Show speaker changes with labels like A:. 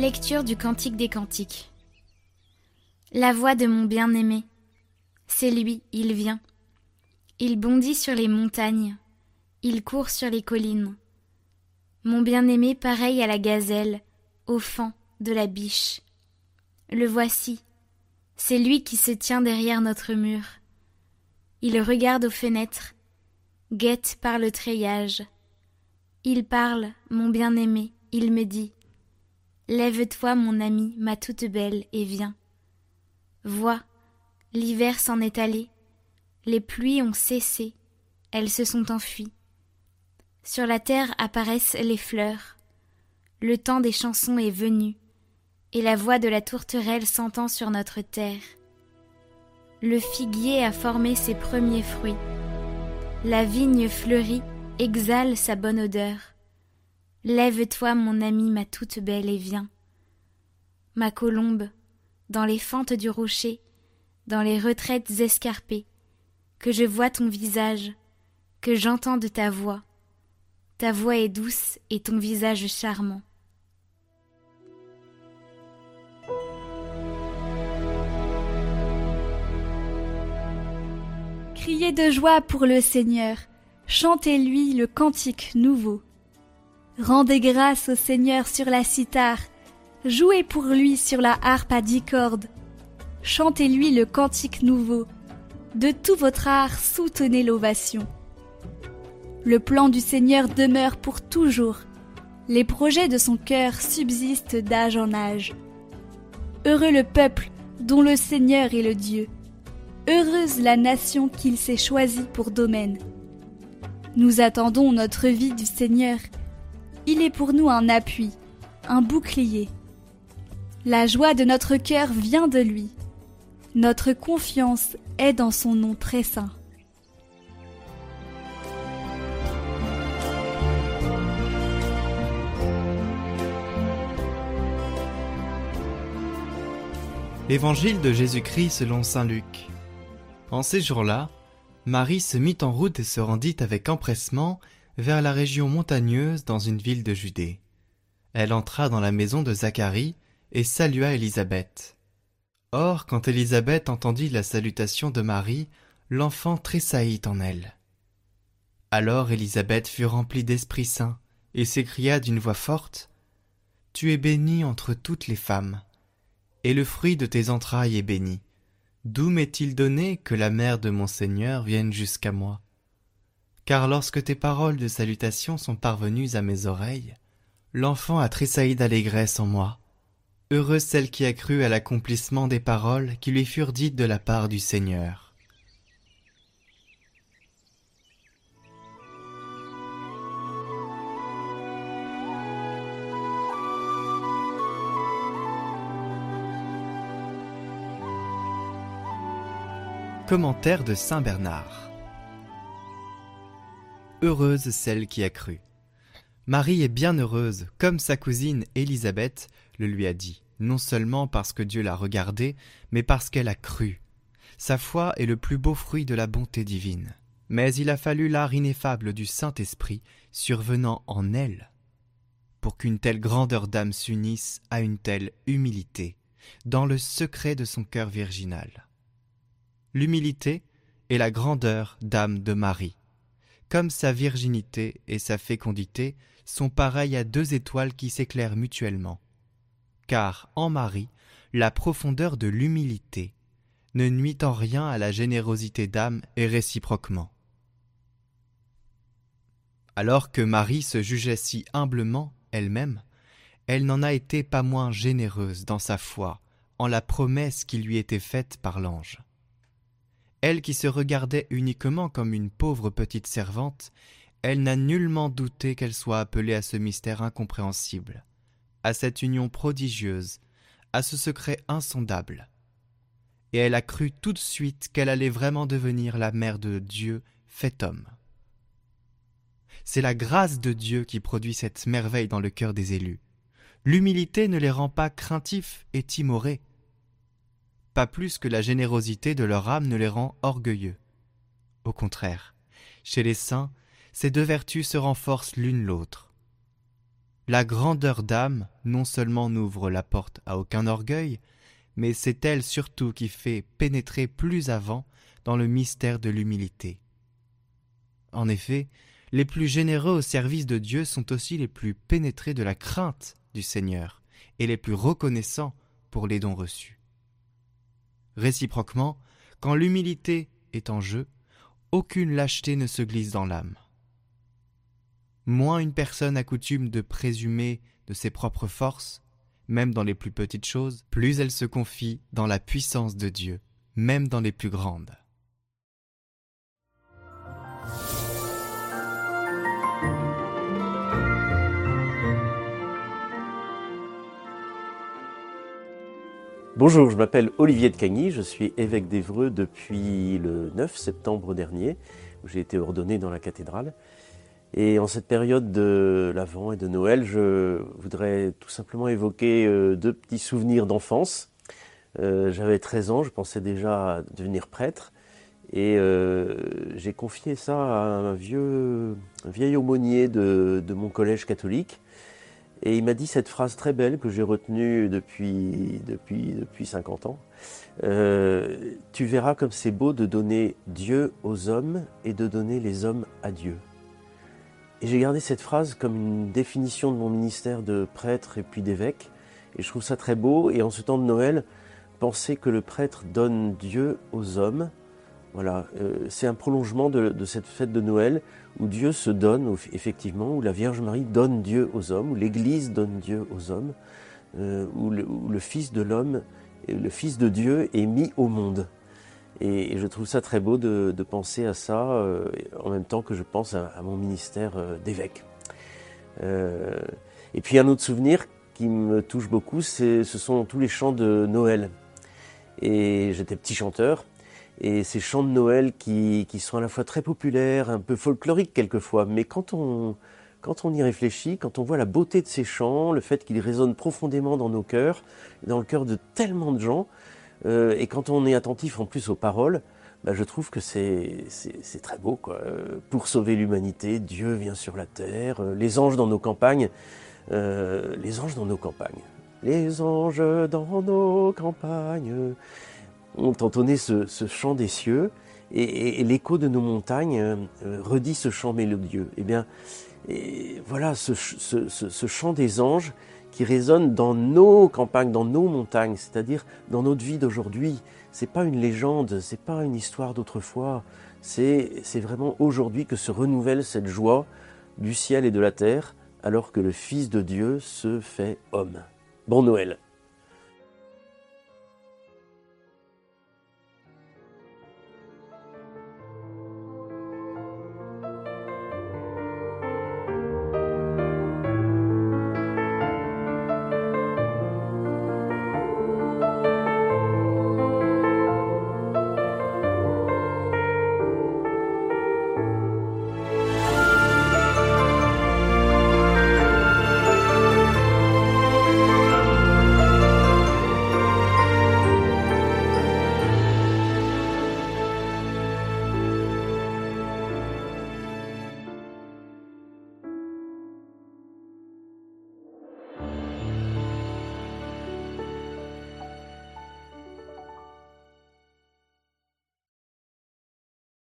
A: Lecture du Cantique des Cantiques. La voix de mon bien-aimé. C'est lui, il vient. Il bondit sur les montagnes. Il court sur les collines. Mon bien-aimé pareil à la gazelle, au fan de la biche. Le voici. C'est lui qui se tient derrière notre mur. Il regarde aux fenêtres, guette par le treillage. Il parle, mon bien-aimé, il me dit Lève-toi, mon ami, ma toute belle, et viens. Vois, l'hiver s'en est allé, les pluies ont cessé, elles se sont enfuies. Sur la terre apparaissent les fleurs. Le temps des chansons est venu, et la voix de la tourterelle s'entend sur notre terre. Le figuier a formé ses premiers fruits. La vigne fleurie exhale sa bonne odeur. Lève-toi, mon ami, ma toute belle, et viens. Ma colombe, dans les fentes du rocher, dans les retraites escarpées, que je vois ton visage, que j'entende ta voix. Ta voix est douce et ton visage charmant.
B: Criez de joie pour le Seigneur, chantez-lui le cantique nouveau. Rendez grâce au Seigneur sur la cithare, jouez pour lui sur la harpe à dix cordes. Chantez-lui le cantique nouveau. De tout votre art, soutenez l'ovation. Le plan du Seigneur demeure pour toujours. Les projets de son cœur subsistent d'âge en âge. Heureux le peuple dont le Seigneur est le Dieu. Heureuse la nation qu'il s'est choisie pour domaine. Nous attendons notre vie du Seigneur il est pour nous un appui, un bouclier. La joie de notre cœur vient de lui. Notre confiance est dans son nom très saint.
C: Évangile de Jésus-Christ selon Saint Luc. En ces jours-là, Marie se mit en route et se rendit avec empressement vers la région montagneuse dans une ville de Judée. Elle entra dans la maison de Zacharie et salua Élisabeth. Or, quand Élisabeth entendit la salutation de Marie, l'enfant tressaillit en elle. Alors Élisabeth fut remplie d'Esprit Saint et s'écria d'une voix forte Tu es bénie entre toutes les femmes, et le fruit de tes entrailles est béni. D'où m'est-il donné que la mère de mon Seigneur vienne jusqu'à moi? Car lorsque tes paroles de salutation sont parvenues à mes oreilles, l'enfant a tressailli d'allégresse en moi. Heureuse celle qui a cru à l'accomplissement des paroles qui lui furent dites de la part du Seigneur. Commentaire de Saint Bernard Heureuse celle qui a cru. Marie est bien heureuse, comme sa cousine Élisabeth le lui a dit, non seulement parce que Dieu l'a regardée, mais parce qu'elle a cru. Sa foi est le plus beau fruit de la bonté divine. Mais il a fallu l'art ineffable du Saint-Esprit survenant en elle pour qu'une telle grandeur d'âme s'unisse à une telle humilité dans le secret de son cœur virginal. L'humilité est la grandeur d'âme de Marie comme sa virginité et sa fécondité sont pareilles à deux étoiles qui s'éclairent mutuellement. Car, en Marie, la profondeur de l'humilité ne nuit en rien à la générosité d'âme et réciproquement. Alors que Marie se jugeait si humblement elle-même, elle n'en a été pas moins généreuse dans sa foi en la promesse qui lui était faite par l'ange. Elle qui se regardait uniquement comme une pauvre petite servante, elle n'a nullement douté qu'elle soit appelée à ce mystère incompréhensible, à cette union prodigieuse, à ce secret insondable. Et elle a cru tout de suite qu'elle allait vraiment devenir la mère de Dieu fait homme. C'est la grâce de Dieu qui produit cette merveille dans le cœur des élus. L'humilité ne les rend pas craintifs et timorés pas plus que la générosité de leur âme ne les rend orgueilleux. Au contraire, chez les saints, ces deux vertus se renforcent l'une l'autre. La grandeur d'âme non seulement n'ouvre la porte à aucun orgueil, mais c'est elle surtout qui fait pénétrer plus avant dans le mystère de l'humilité. En effet, les plus généreux au service de Dieu sont aussi les plus pénétrés de la crainte du Seigneur et les plus reconnaissants pour les dons reçus. Réciproquement, quand l'humilité est en jeu, aucune lâcheté ne se glisse dans l'âme. Moins une personne a coutume de présumer de ses propres forces, même dans les plus petites choses, plus elle se confie dans la puissance de Dieu, même dans les plus grandes.
D: Bonjour, je m'appelle Olivier de Cagny, je suis évêque d'Evreux depuis le 9 septembre dernier, où j'ai été ordonné dans la cathédrale. Et en cette période de l'Avent et de Noël, je voudrais tout simplement évoquer euh, deux petits souvenirs d'enfance. Euh, j'avais 13 ans, je pensais déjà devenir prêtre. Et euh, j'ai confié ça à un vieux, vieil aumônier de mon collège catholique et il m'a dit cette phrase très belle que j'ai retenue depuis, depuis, depuis 50 ans. Euh, tu verras comme c'est beau de donner Dieu aux hommes et de donner les hommes à Dieu. Et j'ai gardé cette phrase comme une définition de mon ministère de prêtre et puis d'évêque. Et je trouve ça très beau. Et en ce temps de Noël, penser que le prêtre donne Dieu aux hommes voilà, euh, c'est un prolongement de, cette fête de Noël où Dieu se donne, effectivement, où la Vierge Marie donne Dieu aux hommes, où l'Église donne Dieu aux hommes, euh, où, le, Fils de l'homme, le Fils de Dieu est mis au monde. Et, je trouve ça très beau de, penser à ça euh, en même temps que je pense à, mon ministère d'évêque. et puis un autre souvenir qui me touche beaucoup, ce sont tous les chants de Noël. Et j'étais petit chanteur et ces chants de Noël qui, sont à la fois très populaires, un peu folkloriques quelquefois, mais quand on, y réfléchit, quand on voit la beauté de ces chants, le fait qu'ils résonnent profondément dans nos cœurs, dans le cœur de tellement de gens, euh, et quand on est attentif en plus aux paroles, bah, je trouve que c'est très beau. Quoi. Pour sauver l'humanité, Dieu vient sur la terre, euh, les anges dans nos campagnes, euh, les anges dans nos campagnes, les anges dans nos campagnes ont entonné ce, chant des cieux et, l'écho de nos montagnes euh, redit ce chant mélodieux. Eh bien, voilà ce, chant des anges qui résonne dans nos campagnes, dans nos montagnes, c'est-à-dire dans notre vie d'aujourd'hui. C'est pas une légende, c'est pas une histoire d'autrefois. C'est vraiment aujourd'hui que se renouvelle cette joie du ciel et de la terre, alors que le Fils de Dieu se fait homme. Bon Noël.